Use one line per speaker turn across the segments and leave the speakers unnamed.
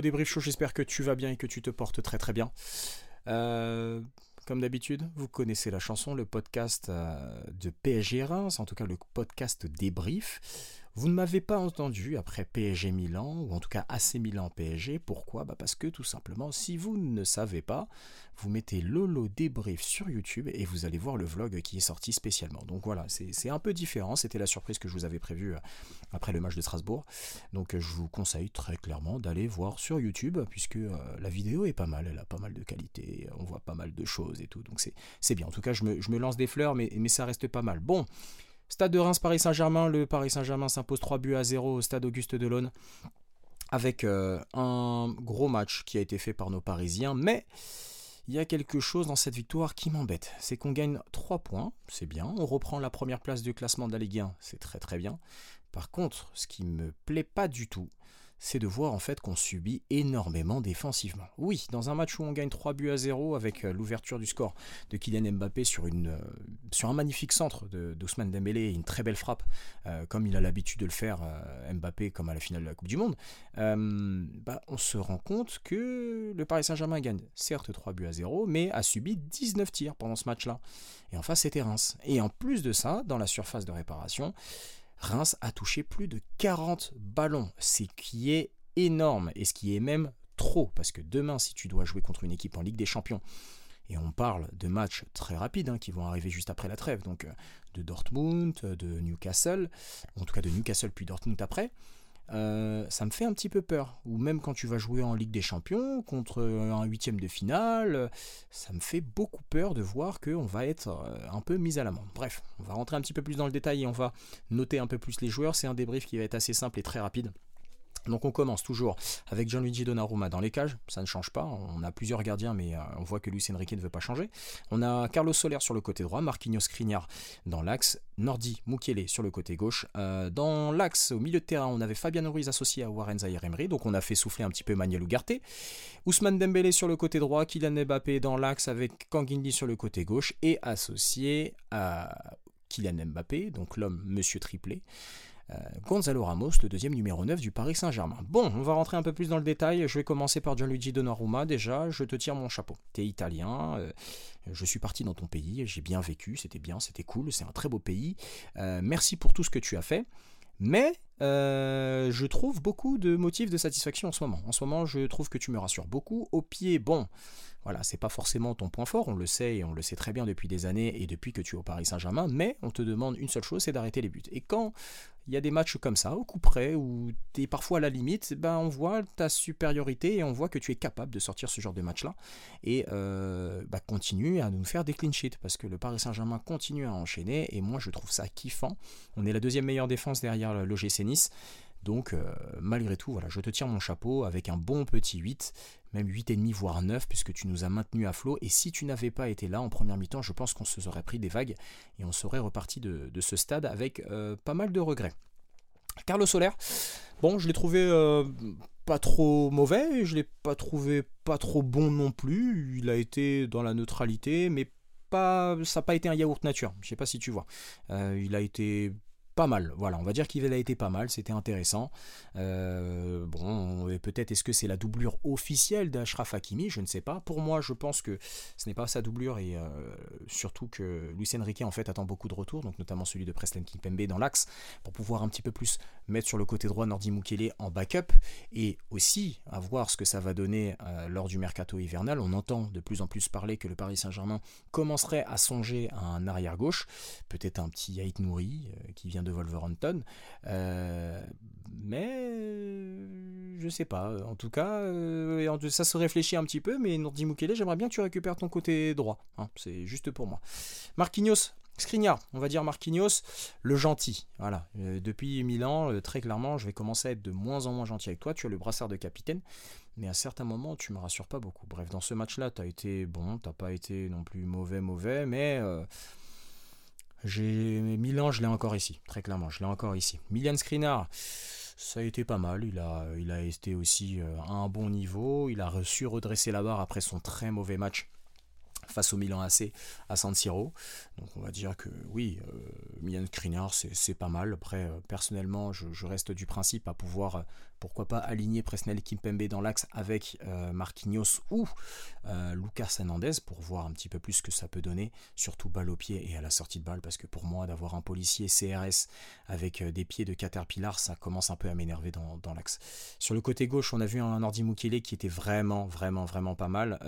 Lolo Débrief Show, j'espère que tu vas bien et que tu te portes très très bien. Euh, comme d'habitude, vous connaissez la chanson, le podcast euh, de PSG Reims, en tout cas le podcast débrief. Vous ne m'avez pas entendu après PSG Milan, ou en tout cas AC Milan PSG. Pourquoi? Bah Parce que tout simplement, si vous ne savez pas, vous mettez Lolo débrief sur YouTube et vous allez voir le vlog qui est sorti spécialement. Donc voilà, c'est un peu différent. C'était la surprise que je vous avais prévue euh, après le match de Strasbourg. Donc je vous conseille très clairement d'aller voir sur YouTube, puisque euh, la vidéo est pas mal, elle a pas mal de qualité, on voit pas mal de choses et tout. Donc c'est bien. En tout cas, je me, lance des fleurs, mais ça reste pas mal. Bon. Stade de Reims, Paris Saint-Germain. Le Paris Saint-Germain s'impose 3 buts à 0 au stade Auguste Delaune. Avec euh, un gros match qui a été fait par nos Parisiens. Mais il y a quelque chose dans cette victoire qui m'embête. C'est qu'on gagne 3 points, c'est bien. On reprend la première place du classement de la Ligue 1, c'est très très bien. Par contre, ce qui me plaît pas du tout, c'est de voir en fait qu'on subit énormément défensivement. Oui, dans un match où on gagne 3 buts à 0 avec euh, l'ouverture du score de Kylian Mbappé sur, une, euh, sur un magnifique centre d'Ousmane Dembélé et une très belle frappe, euh, comme il a l'habitude de le faire Mbappé comme à la finale de la Coupe du Monde, bah, on se rend compte que le Paris Saint-Germain gagne certes 3 buts à 0, mais a subi 19 tirs pendant ce match-là. Et en face, c'était Reims. Et en plus de ça, dans la surface de réparation, Reims a touché plus de 40 ballons, ce qui est énorme et ce qui est même trop, parce que demain, si tu dois jouer contre une équipe en Ligue des Champions, et on parle de matchs très rapides hein, qui vont arriver juste après la trêve, donc euh, de Dortmund, de Newcastle, en tout cas de Newcastle puis Dortmund après, euh, ça me fait un petit peu peur. Ou même quand tu vas jouer en Ligue des Champions contre un huitième de finale, ça me fait beaucoup peur de voir qu'on va être euh, un peu mis à l'amende. Bref, on va rentrer un petit peu plus dans le détail et on va noter un peu plus les joueurs. C'est un débrief qui va être assez simple et très rapide. Donc on commence toujours avec Gianluigi Donnarumma dans les cages, ça ne change pas, on a plusieurs gardiens mais euh, on voit que Luis Enrique ne veut pas changer. On a Carlos Soler sur le côté droit, Marquinhos Skriniar dans l'axe, Nordi Mukiele sur le côté gauche. Euh, dans l'axe, au milieu de terrain, on avait Fabian Ruiz associé à Warren Zahir Emery, donc on a fait souffler un petit peu Manuel Ugarte. Ousmane Dembélé sur le côté droit, Kylian Mbappé dans l'axe avec Kanguindi sur le côté gauche et associé à Kylian Mbappé, donc l'homme Monsieur Triplé. Euh, Gonzalo Ramos, le deuxième numéro 9 du Paris Saint-Germain. Bon, on va rentrer un peu plus dans le détail. Je vais commencer par Gianluigi Donnarumma. Déjà, je te tire mon chapeau. T'es italien, euh, je suis parti dans ton pays, j'ai bien vécu, c'était bien, c'était cool, c'est un très beau pays. Euh, merci pour tout ce que tu as fait. Mais je trouve beaucoup de motifs de satisfaction en ce moment. En ce moment, je trouve que tu me rassures beaucoup. Au pied, bon, voilà, c'est pas forcément ton point fort, on le sait et on le sait très bien depuis des années et depuis que tu es au Paris Saint-Germain, mais on te demande une seule chose, c'est d'arrêter les buts. Et quand il y a des matchs comme ça, au coup près, où tu es parfois à la limite, ben on voit ta supériorité et on voit que tu es capable de sortir ce genre de match-là. Et euh, bah, continue à nous faire des clean sheets, parce que le Paris Saint-Germain continue à enchaîner, et moi je trouve ça kiffant. On est la deuxième meilleure défense derrière l'OGC Donc euh, malgré tout, voilà, je te tire mon chapeau avec un bon petit 8, même 8,5 voire 9 puisque tu nous as maintenu à flot et si tu n'avais pas été là en première mi-temps, je pense qu'on se serait pris des vagues et on serait reparti de, ce stade avec euh, pas mal de regrets. Carlos Soler, bon, je l'ai trouvé euh, pas trop mauvais, je l'ai pas trouvé pas trop bon non plus, il a été dans la neutralité mais pas, ça n'a pas été un yaourt nature, je sais pas si tu vois. il a été pas mal. Voilà, on va dire qu'il a été pas mal, c'était intéressant. Euh, bon, peut-être est-ce que c'est la doublure officielle d'Ashraf Hakimi, je ne sais pas. Pour moi, je pense que ce n'est pas sa doublure et euh, surtout que Luis Enrique en fait attend beaucoup de retours, donc notamment celui de Preston Kimpembe dans l'axe pour pouvoir un petit peu plus mettre sur le côté droit Nordi Mukele en backup et aussi à voir ce que ça va donner euh, lors du mercato hivernal. On entend de plus en plus parler que le Paris Saint-Germain commencerait à songer à un arrière gauche, peut-être un petit Haït Nouri qui vient de Wolverhampton. Euh, mais je sais pas. En tout cas, euh, ça se réfléchit un petit peu. Mais Nourdi Mukele, j'aimerais bien que tu récupères ton côté droit. Hein. c'est juste pour moi. Marquinhos, Skriniar, on va dire Marquinhos, le gentil. Voilà. Euh, depuis Milan, très clairement, je vais commencer à être de moins en moins gentil avec toi. Tu as le brassard de capitaine. Mais à certains moments, tu me rassures pas beaucoup. Bref, dans ce match-là, tu as été bon, t'as pas été non plus mauvais, mauvais, mais j'ai Milan, je l'ai encore ici, très clairement, je l'ai encore ici. Milan Skriniar, ça a été pas mal. Il a, il a été aussi euh, à un bon niveau. Il a reçu redresser la barre après son très mauvais match face au Milan AC à San Siro. Donc on va dire que oui, euh, Milan Skriniar c'est pas mal. Après, euh, personnellement, je, reste du principe à pouvoir Pourquoi pas aligner Presnel Kimpembe dans l'axe avec Marquinhos ou Lucas Hernandez pour voir un petit peu plus ce que ça peut donner, surtout balle au pied et à la sortie de balle, parce que pour moi, d'avoir un policier CRS avec des pieds de Caterpillar, ça commence un peu à m'énerver dans, l'axe. Sur le côté gauche, on a vu un Nordi Mukele qui était vraiment, vraiment, vraiment pas mal.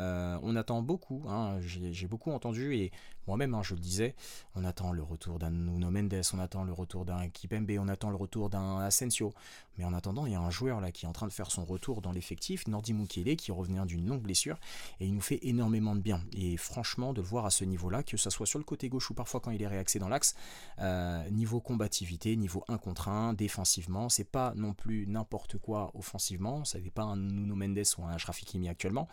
on attend beaucoup, hein, j'ai beaucoup entendu et moi-même, hein, je le disais, on attend le retour d'un Nuno Mendes, on attend le retour d'un Kipembe, on attend le retour d'un Asensio. Mais en attendant, il y a un joueur là qui est en train de faire son retour dans l'effectif, Nordi Mukele, qui revenait d'une longue blessure, et il nous fait énormément de bien. Et franchement, de le voir à ce niveau-là, que ce soit sur le côté gauche ou parfois quand il est réaxé dans l'axe, euh, niveau combativité, niveau 1 contre 1, défensivement, c'est pas non plus n'importe quoi offensivement, ça n'est pas un Nuno Mendes ou un Ashraf Hakimi actuellement,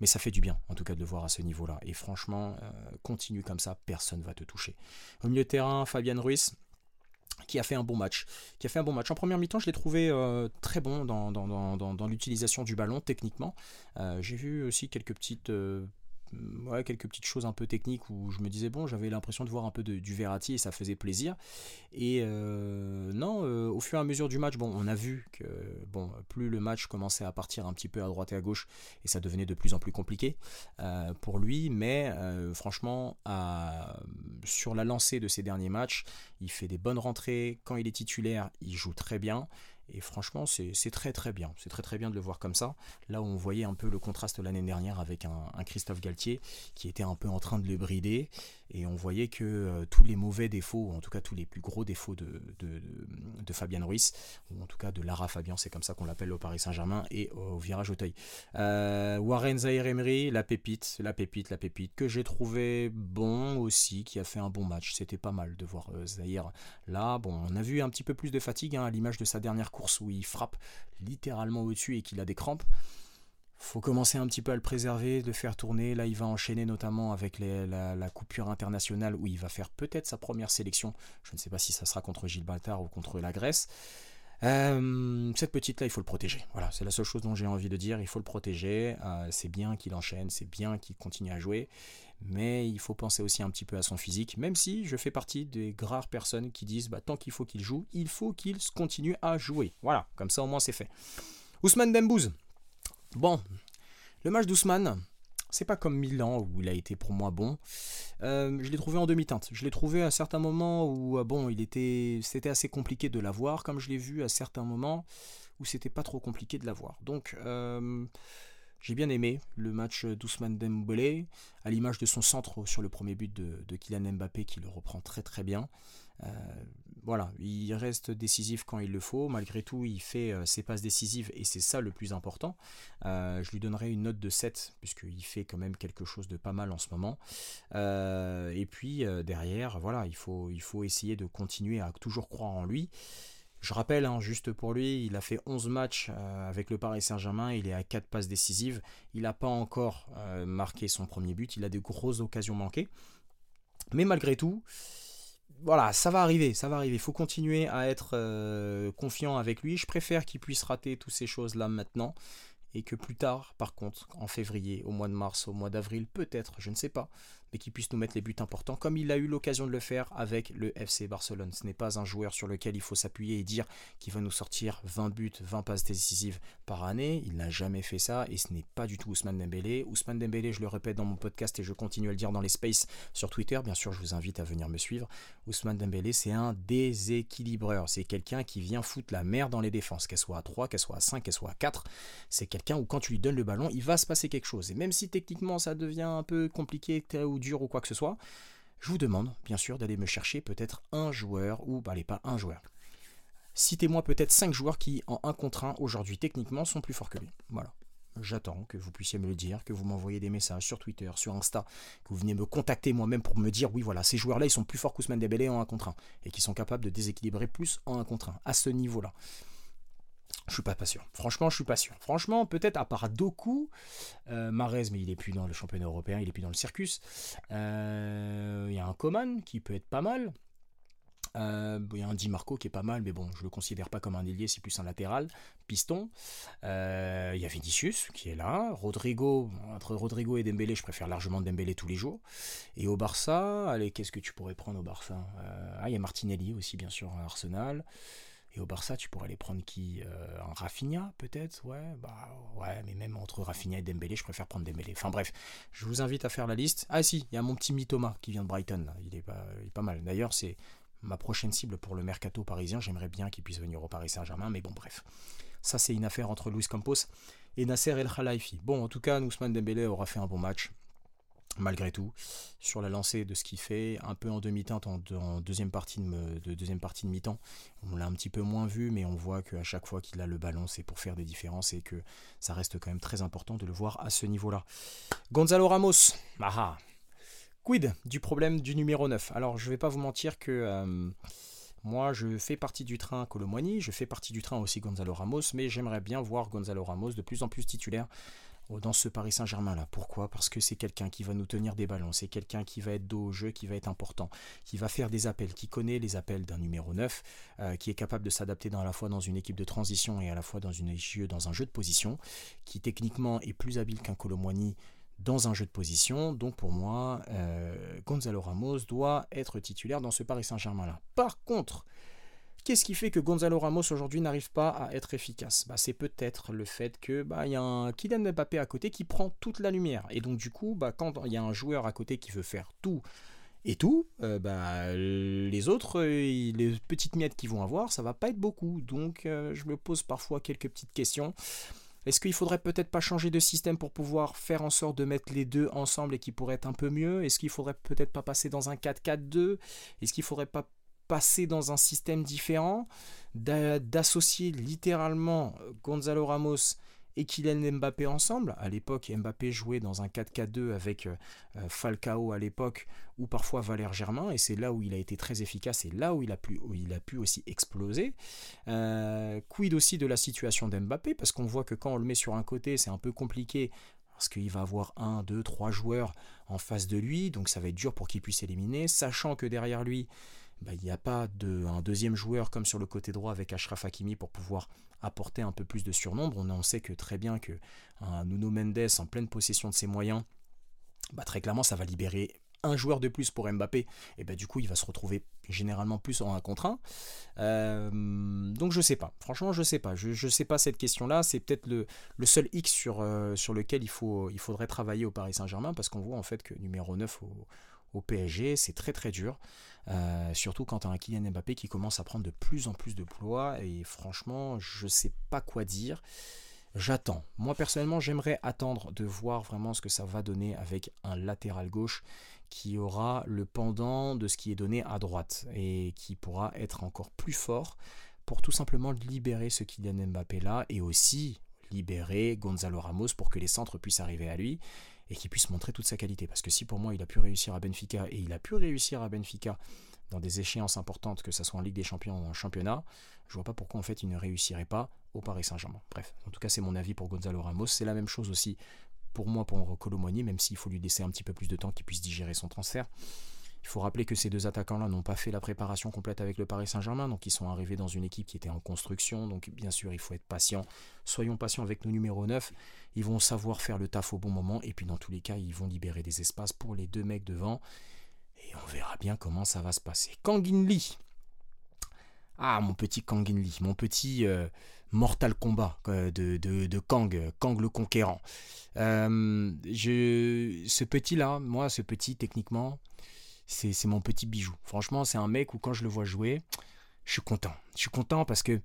mais ça fait du bien, en tout cas, de le voir à ce niveau-là. Et franchement, euh, continue comme ça, personne ne va te toucher. Au milieu de terrain, Fabian Ruiz, qui a fait un bon match. Qui a fait un bon match. En première mi-temps, je l'ai trouvé euh, très bon dans, l'utilisation du ballon, techniquement. Euh, j'ai vu aussi quelques petites ouais, quelques petites choses un peu techniques où je me disais, bon, j'avais l'impression de voir un peu du Verratti et ça faisait plaisir. Et euh, non, euh, au fur et à mesure du match, bon, on a vu que bon, plus le match commençait à partir un petit peu à droite et à gauche et ça devenait de plus en plus compliqué euh, pour lui, mais franchement, sur la lancée de ces derniers matchs, il fait des bonnes rentrées. Quand il est titulaire, il joue très bien. Et franchement, c'est très très bien. C'est très très bien de le voir comme ça. Là où on voyait un peu le contraste l'année dernière avec un, Christophe Galtier qui était un peu en train de le brider. Et on voyait que euh, tous les mauvais défauts, ou en tout cas tous les plus gros défauts de, de, de, Fabien Ruiz, ou en tout cas de Lara Fabian, c'est comme ça qu'on l'appelle au Paris Saint-Germain, et au virage Auteuil. Euh, Warren Zahir Emery, la pépite, la pépite, la pépite, que j'ai trouvé bon aussi, qui a fait un bon match. C'était pas mal de voir euh, Zahir là. Bon, on a vu un petit peu plus de fatigue hein, à l'image de sa dernière course où il frappe littéralement au-dessus et qu'il a des crampes. Faut commencer un petit peu à le préserver, de faire tourner. Là, il va enchaîner notamment avec la, coupure internationale où il va faire peut-être sa première sélection. Je ne sais pas si ça sera contre Gilles Baltard ou contre la Grèce. Euh, cette petite-là, il faut le protéger. Voilà, c'est la seule chose dont j'ai envie de dire. Il faut le protéger. Euh, c'est bien qu'il enchaîne, c'est bien qu'il continue à jouer. Mais il faut penser aussi un petit peu à son physique, même si je fais partie des rares personnes qui disent bah, tant qu'il faut qu'il joue, il faut qu'il continue à jouer. Voilà, comme ça au moins c'est fait. Ousmane Dembouz. Bon, le match d'Ousmane, c'est pas comme Milan où il a été pour moi bon. Euh, je l'ai trouvé en demi-teinte. Je l'ai trouvé à certains moments où euh, bon, il était, c'était assez compliqué de l'avoir, comme je l'ai vu à certains moments où c'était pas trop compliqué de l'avoir. Donc euh, j'ai bien aimé le match d'Ousmane Dembélé, à l'image de son centre sur le premier but de, Kylian Mbappé qui le reprend très très bien. Euh, voilà, il reste décisif quand il le faut. Malgré tout, il fait euh, ses passes décisives et c'est ça le plus important. Euh, je lui donnerai une note de 7 puisqu'il fait quand même quelque chose de pas mal en ce moment. et puis derrière, voilà, il faut, il faut essayer de continuer à toujours croire en lui. Je rappelle, hein, juste pour lui, il a fait 11 matchs avec le Paris Saint-Germain, il est à 4 passes décisives, il n'a pas encore marqué son premier but, il a de grosses occasions manquées. Mais malgré tout, voilà, ça va arriver, ça va arriver. Il faut continuer à être euh, confiant avec lui. Je préfère qu'il puisse rater toutes ces choses-là maintenant et que plus tard, par contre, en février, au mois de mars, au mois d'avril, peut-être, je ne sais pas, mais qu'il puisse nous mettre les buts importants, comme il a eu l'occasion de le faire avec le FC Barcelone. Ce n'est pas un joueur sur lequel il faut s'appuyer et dire qu'il va nous sortir 20 buts, 20 passes décisives par année. Il n'a jamais fait ça et ce n'est pas du tout Ousmane Dembélé. Ousmane Dembélé, je le répète dans mon podcast et je continue à le dire dans les spaces sur Twitter. Bien sûr, je vous invite à venir me suivre. Ousmane Dembélé, c'est un déséquilibreur. C'est quelqu'un qui vient foutre la merde dans les défenses, qu'elle soit à 3, qu'elle soit à 5, qu'elle soit à 4. C'est quelqu'un où quand tu lui donnes le ballon, il va se passer quelque chose. Et même si techniquement ça devient un peu compliqué ou dur ou quoi que ce soit, je vous demande bien sûr d'aller me chercher peut-être un joueur, ou bah, allez pas un joueur. Citez-moi peut-être 5 joueurs qui en 1 contre 1 aujourd'hui techniquement sont plus forts que lui. Voilà. J'attends que vous puissiez me le dire, que vous m'envoyez des messages sur Twitter, sur Insta, que vous venez me contacter moi-même pour me dire oui voilà, ces joueurs-là ils sont plus forts qu'Ousmane Dembélé en 1 contre 1 et qui sont capables de déséquilibrer plus en 1 contre 1 à ce niveau-là. Je suis pas, sûr. Franchement, je suis pas sûr. Franchement, peut-être à part Doku, euh, Marez, mais il est plus dans le championnat européen, il est plus dans le circus. Euh, il y a un Coman qui peut être pas mal. Euh, il y a un Di Marco qui est pas mal, mais bon, je le considère pas comme un ailier, c'est plus un latéral, piston. Il y a Vinicius qui est là. Rodrigo, entre Rodrigo et Dembélé, je préfère largement Dembélé tous les jours. Et au Barça, allez, qu'est-ce que tu pourrais prendre au Barça? Ah, il y a Martinelli aussi, bien sûr, à Arsenal. Et au Barça, tu pourrais aller prendre qui euh, Un Rafinha, peut-être? Ouais, bah ouais, mais même entre Rafinha et Dembélé, je préfère prendre Dembélé. Enfin bref, je vous invite à faire la liste. Ah si, il y a mon petit Thomas qui vient de Brighton, Il, est pas, il est pas mal. D'ailleurs, c'est ma prochaine cible pour le mercato parisien. J'aimerais bien qu'il puisse venir au Paris Saint-Germain, mais bon, bref. Ça, c'est une affaire entre Luis Campos et Nasser El Khalifi. Bon, en tout cas, Ousmane Dembélé aura fait un bon match malgré tout, sur la lancée de ce qu'il fait, un peu en demi-teinte, en, deuxième partie de, deuxième partie de mi-temps. On l'a un petit peu moins vu, mais on voit qu'à chaque fois qu'il a le ballon, c'est pour faire des différences et que ça reste quand même très important de le voir à ce niveau-là. Gonzalo Ramos, ah, ah. quid du problème du numéro 9 Alors, je vais pas vous mentir que... Euh, moi, je fais partie du train Colomboigny, je fais partie du train aussi Gonzalo Ramos, mais j'aimerais bien voir Gonzalo Ramos de plus en plus titulaire dans ce Paris Saint-Germain là. Pourquoi? Parce que c'est quelqu'un qui va nous tenir des ballons, c'est quelqu'un qui va être dos au jeu, qui va être important, qui va faire des appels, qui connaît les appels d'un numéro 9, euh, qui est capable de s'adapter à la fois dans une équipe de transition et à la fois dans, un jeu de position, qui techniquement est plus habile qu'un Colomboigny dans un jeu de position. Donc pour moi, euh, Gonzalo Ramos doit être titulaire dans ce Paris Saint-Germain là. Par contre, Qu'est-ce qui fait que Gonzalo Ramos aujourd'hui n'arrive pas à être efficace? Bah, C'est peut-être le fait que bah, y a un Kylian Mbappé à côté qui prend toute la lumière. Et donc du coup, bah, quand il y a un joueur à côté qui veut faire tout et tout, euh, bah, les autres, euh, les petites miettes qu'ils vont avoir, ça va pas être beaucoup. Donc euh, je me pose parfois quelques petites questions. Est-ce qu'il faudrait peut-être pas changer de système pour pouvoir faire en sorte de mettre les deux ensemble et qui pourrait être un peu mieux? Est-ce qu'il faudrait peut-être pas passer dans un 4-4-2 Est-ce qu'il faudrait pas passer dans un système différent, d'associer littéralement Gonzalo Ramos et Kylian Mbappé ensemble. À l'époque, Mbappé jouait dans un 4-4-2 avec euh, euh, Falcao à l'époque, ou parfois Valère Germain, et c'est là où il a été très efficace et là où il a pu, il a aussi exploser. Euh, quid aussi de la situation d'Mbappé, parce qu'on voit que quand on le met sur un côté, c'est un peu compliqué parce qu'il va avoir un, deux, trois joueurs en face de lui, donc ça va être dur pour qu'il puisse éliminer, sachant que derrière lui, bah, il n'y a pas de, un deuxième joueur comme sur le côté droit avec Ashraf Hakimi pour pouvoir apporter un peu plus de surnombre. On, sait que très bien que un Nuno Mendes en pleine possession de ses moyens, bah, très clairement ça va libérer un joueur de plus pour Mbappé, et bah, du coup il va se retrouver généralement plus en un contre un. Euh, donc je sais pas, franchement je sais pas, je, je sais pas cette question-là, c'est peut-être le, seul X sur, euh, lequel il, il faudrait travailler au Paris Saint-Germain, parce qu'on voit en fait que numéro 9 au, au PSG, c'est très très dur. Euh, surtout quand tu as un Kylian Mbappé qui commence à prendre de plus en plus de poids. Et franchement, je sais pas quoi dire. J'attends. Moi personnellement, j'aimerais attendre de voir vraiment ce que ça va donner avec un latéral gauche qui aura le pendant de ce qui est donné à droite et qui pourra être encore plus fort pour tout simplement libérer ce Kylian Mbappé là et aussi libérer Gonzalo Ramos pour que les centres puissent arriver à lui et qu'il puisse montrer toute sa qualité. Parce que si pour moi il a pu réussir à Benfica et il a pu réussir à Benfica dans des échéances importantes, que ce soit en Ligue des Champions ou en championnat, je vois pas pourquoi en fait il ne réussirait pas au Paris Saint-Germain. Bref, en tout cas c'est mon avis pour Gonzalo Ramos. C'est la même chose aussi pour moi pour Colomoni, même s'il faut lui laisser un petit peu plus de temps qu'il puisse digérer son transfert. Il faut rappeler que ces deux attaquants-là n'ont pas fait la préparation complète avec le Paris Saint-Germain, donc ils sont arrivés dans une équipe qui était en construction, donc bien sûr il faut être patient. Soyons patients avec nos numéros 9, ils vont savoir faire le taf au bon moment, et puis dans tous les cas ils vont libérer des espaces pour les deux mecs devant, et on verra bien comment ça va se passer. Kangin Lee ah, mon petit Kangin Lee, mon petit euh, Mortal Kombat de, de, Kang, Kang le Conquérant. Euh, ce petit-là, moi, ce petit, techniquement, c'est mon petit bijou. Franchement, c'est un mec où quand je le vois jouer, je suis content. Je suis content parce que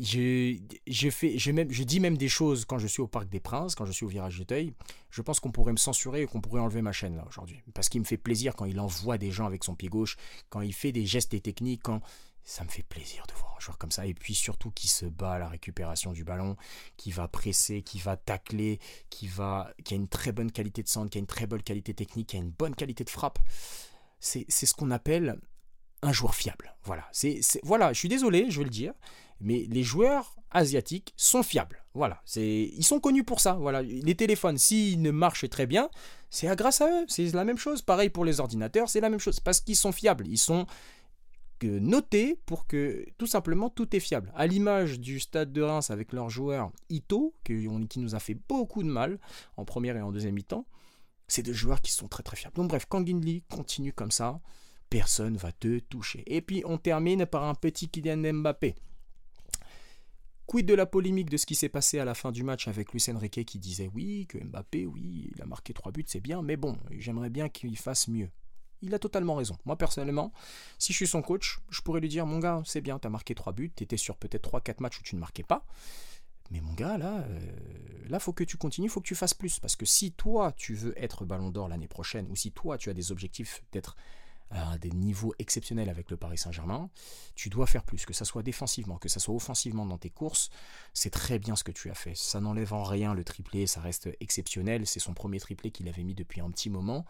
je, je, fais, je, même, je dis même des choses quand je suis au Parc des Princes, quand je suis au Virage de Teuil. Je pense qu'on pourrait me censurer et qu'on pourrait enlever ma chaîne là aujourd'hui. Parce qu'il me fait plaisir quand il envoie des gens avec son pied gauche, quand il fait des gestes et techniques, quand ça me fait plaisir de voir un joueur comme ça. Et puis surtout qui se bat à la récupération du ballon, qui va presser, qui va tacler, qui, va, qui a une très bonne qualité de centre, qui a une très bonne qualité technique, qui a une bonne qualité de frappe c'est ce qu'on appelle un joueur fiable. Voilà, c'est voilà, je suis désolé, je vais le dire, mais les joueurs asiatiques sont fiables. Voilà, c'est ils sont connus pour ça. Voilà, les téléphones, s'ils ne marchent très bien, c'est grâce à eux. C'est la même chose. Pareil pour les ordinateurs, c'est la même chose parce qu'ils sont fiables. Ils sont notés pour que tout simplement tout est fiable. À l'image du stade de Reims avec leur joueur Ito, qui, qui nous a fait beaucoup de mal en première et en deuxième mi-temps. C'est des joueurs qui sont très très fiables. Donc bref, Kangin Lee continue comme ça, personne va te toucher. Et puis on termine par un petit Kylian Mbappé. Quid de la polémique de ce qui s'est passé à la fin du match avec Luis Enrique qui disait oui, que Mbappé, oui, il a marqué trois buts, c'est bien, mais bon, j'aimerais bien qu'il fasse mieux. Il a totalement raison. Moi, personnellement, si je suis son coach, je pourrais lui dire Mon gars, c'est bien, tu as marqué trois buts, tu étais sur peut-être 3-4 matchs où tu ne marquais pas. Mais mon gars, là, euh, là, faut que tu continues, faut que tu fasses plus. Parce que si toi, tu veux être ballon d'or l'année prochaine, ou si toi, tu as des objectifs d'être à des niveaux exceptionnels avec le Paris Saint-Germain, tu dois faire plus, que ça soit défensivement, que ça soit offensivement dans tes courses, c'est très bien ce que tu as fait. Ça n'enlève en rien le triplé, ça reste exceptionnel, c'est son premier triplé qu'il avait mis depuis un petit moment.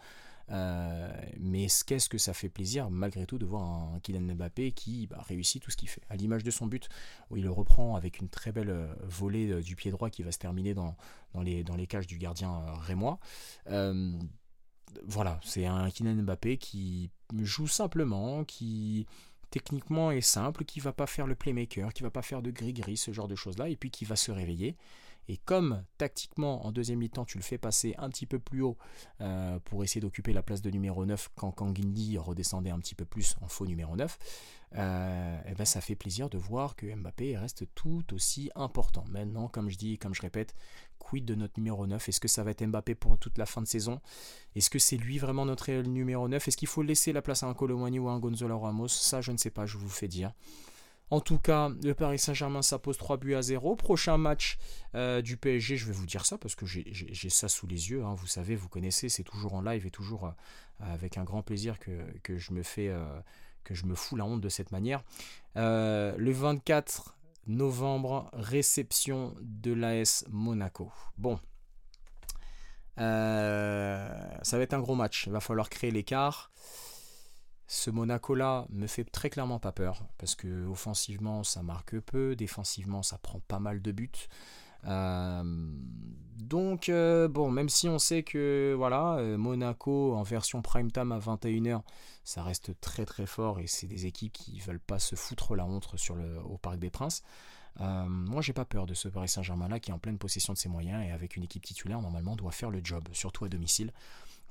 Euh, mais qu'est-ce que ça fait plaisir malgré tout de voir un Kylian Mbappé qui bah, réussit tout ce qu'il fait. À l'image de son but, où il le reprend avec une très belle euh, volée euh, du pied droit qui va se terminer dans, les cages du gardien rémois. voilà, c'est un Kylian Mbappé qui joue simplement, qui techniquement est simple, qui va pas faire le playmaker, qui va pas faire de gris-gris, ce genre de choses-là, et puis qui va se réveiller et comme tactiquement, en deuxième mi-temps, tu le fais passer un petit peu plus haut euh, pour essayer d'occuper la place de numéro 9 quand Kangindi redescendait un petit peu plus en faux numéro 9, et euh, eh ben ça fait plaisir de voir que Mbappé reste tout aussi important. Maintenant, comme je dis, comme je répète, quid de notre numéro 9 Est-ce que ça va être Mbappé pour toute la fin de saison? Est-ce que c'est lui vraiment notre numéro 9 Est-ce qu'il faut laisser la place à un Colomani ou à un Gonzalo Ramos? Ça, je ne sais pas, je vous fais dire. En tout cas, le Paris Saint-Germain, ça pose 3 buts à 0. Prochain match euh, du PSG, je vais vous dire ça parce que j'ai ça sous les yeux. Hein. Vous savez, vous connaissez, c'est toujours en live et toujours euh, avec un grand plaisir que, je me fais, euh, que je me fous la honte de cette manière. le 24 novembre, réception de l'AS Monaco. Bon. ça va être un gros match. Il va falloir créer l'écart. Ce Monaco-là me fait très clairement pas peur, parce que offensivement ça marque peu, défensivement ça prend pas mal de buts. Euh, donc euh, bon, même si on sait que voilà, euh, Monaco en version prime time à 21h, ça reste très très fort et c'est des équipes qui veulent pas se foutre la honte sur le, au Parc des Princes. moi j'ai pas peur de ce Paris Saint-Germain là qui est en pleine possession de ses moyens et avec une équipe titulaire normalement doit faire le job, surtout à domicile.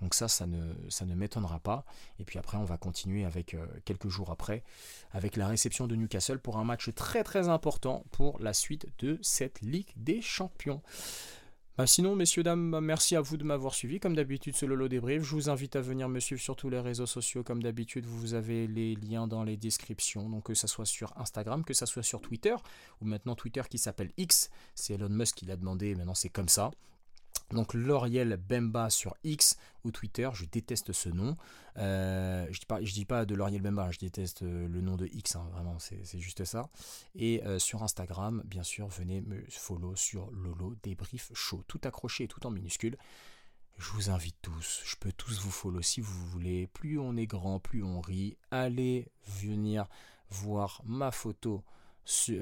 Donc ça, ça ne, ça ne m'étonnera pas. Et puis après, on va continuer avec euh, quelques jours après, avec la réception de Newcastle pour un match très très important pour la suite de cette Ligue des Champions. Bah sinon, messieurs, dames, bah, merci à vous de m'avoir suivi. Comme d'habitude, ce Lolo Débrief. Je vous invite à venir me suivre sur tous les réseaux sociaux. Comme d'habitude, vous avez les liens dans les descriptions. Donc, que ce soit sur Instagram, que ce soit sur Twitter, ou maintenant Twitter qui s'appelle X. C'est Elon Musk qui l'a demandé, maintenant c'est comme ça. Donc L'Oriel Bemba sur X ou Twitter, je déteste ce nom. Euh, je pas, dis pas de L'Oriel Bemba, je déteste euh, le nom de X, hein, vraiment, c'est juste ça. Et euh, sur Instagram, bien sûr, venez me follow sur Lolo Débrief Show, tout accroché et tout en minuscule. Je vous invite tous, je peux tous vous follow si vous voulez. Plus on est grand, plus on rit. Allez venir voir ma photo,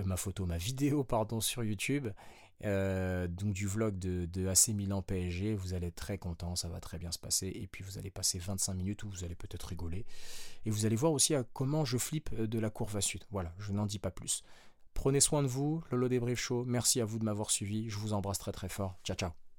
ma photo, ma vidéo pardon sur YouTube euh, donc du vlog de, de, AC Milan PSG, vous allez être très content, ça va très bien se passer. Et puis vous allez passer 25 minutes où vous allez peut-être rigoler. Et vous allez voir aussi à comment je flippe euh, de la courbe sud. Voilà, je n'en dis pas plus. Prenez soin de vous, Lolo Débrief Show. Merci à vous de m'avoir suivi. Je vous embrasse très très fort. Ciao ciao.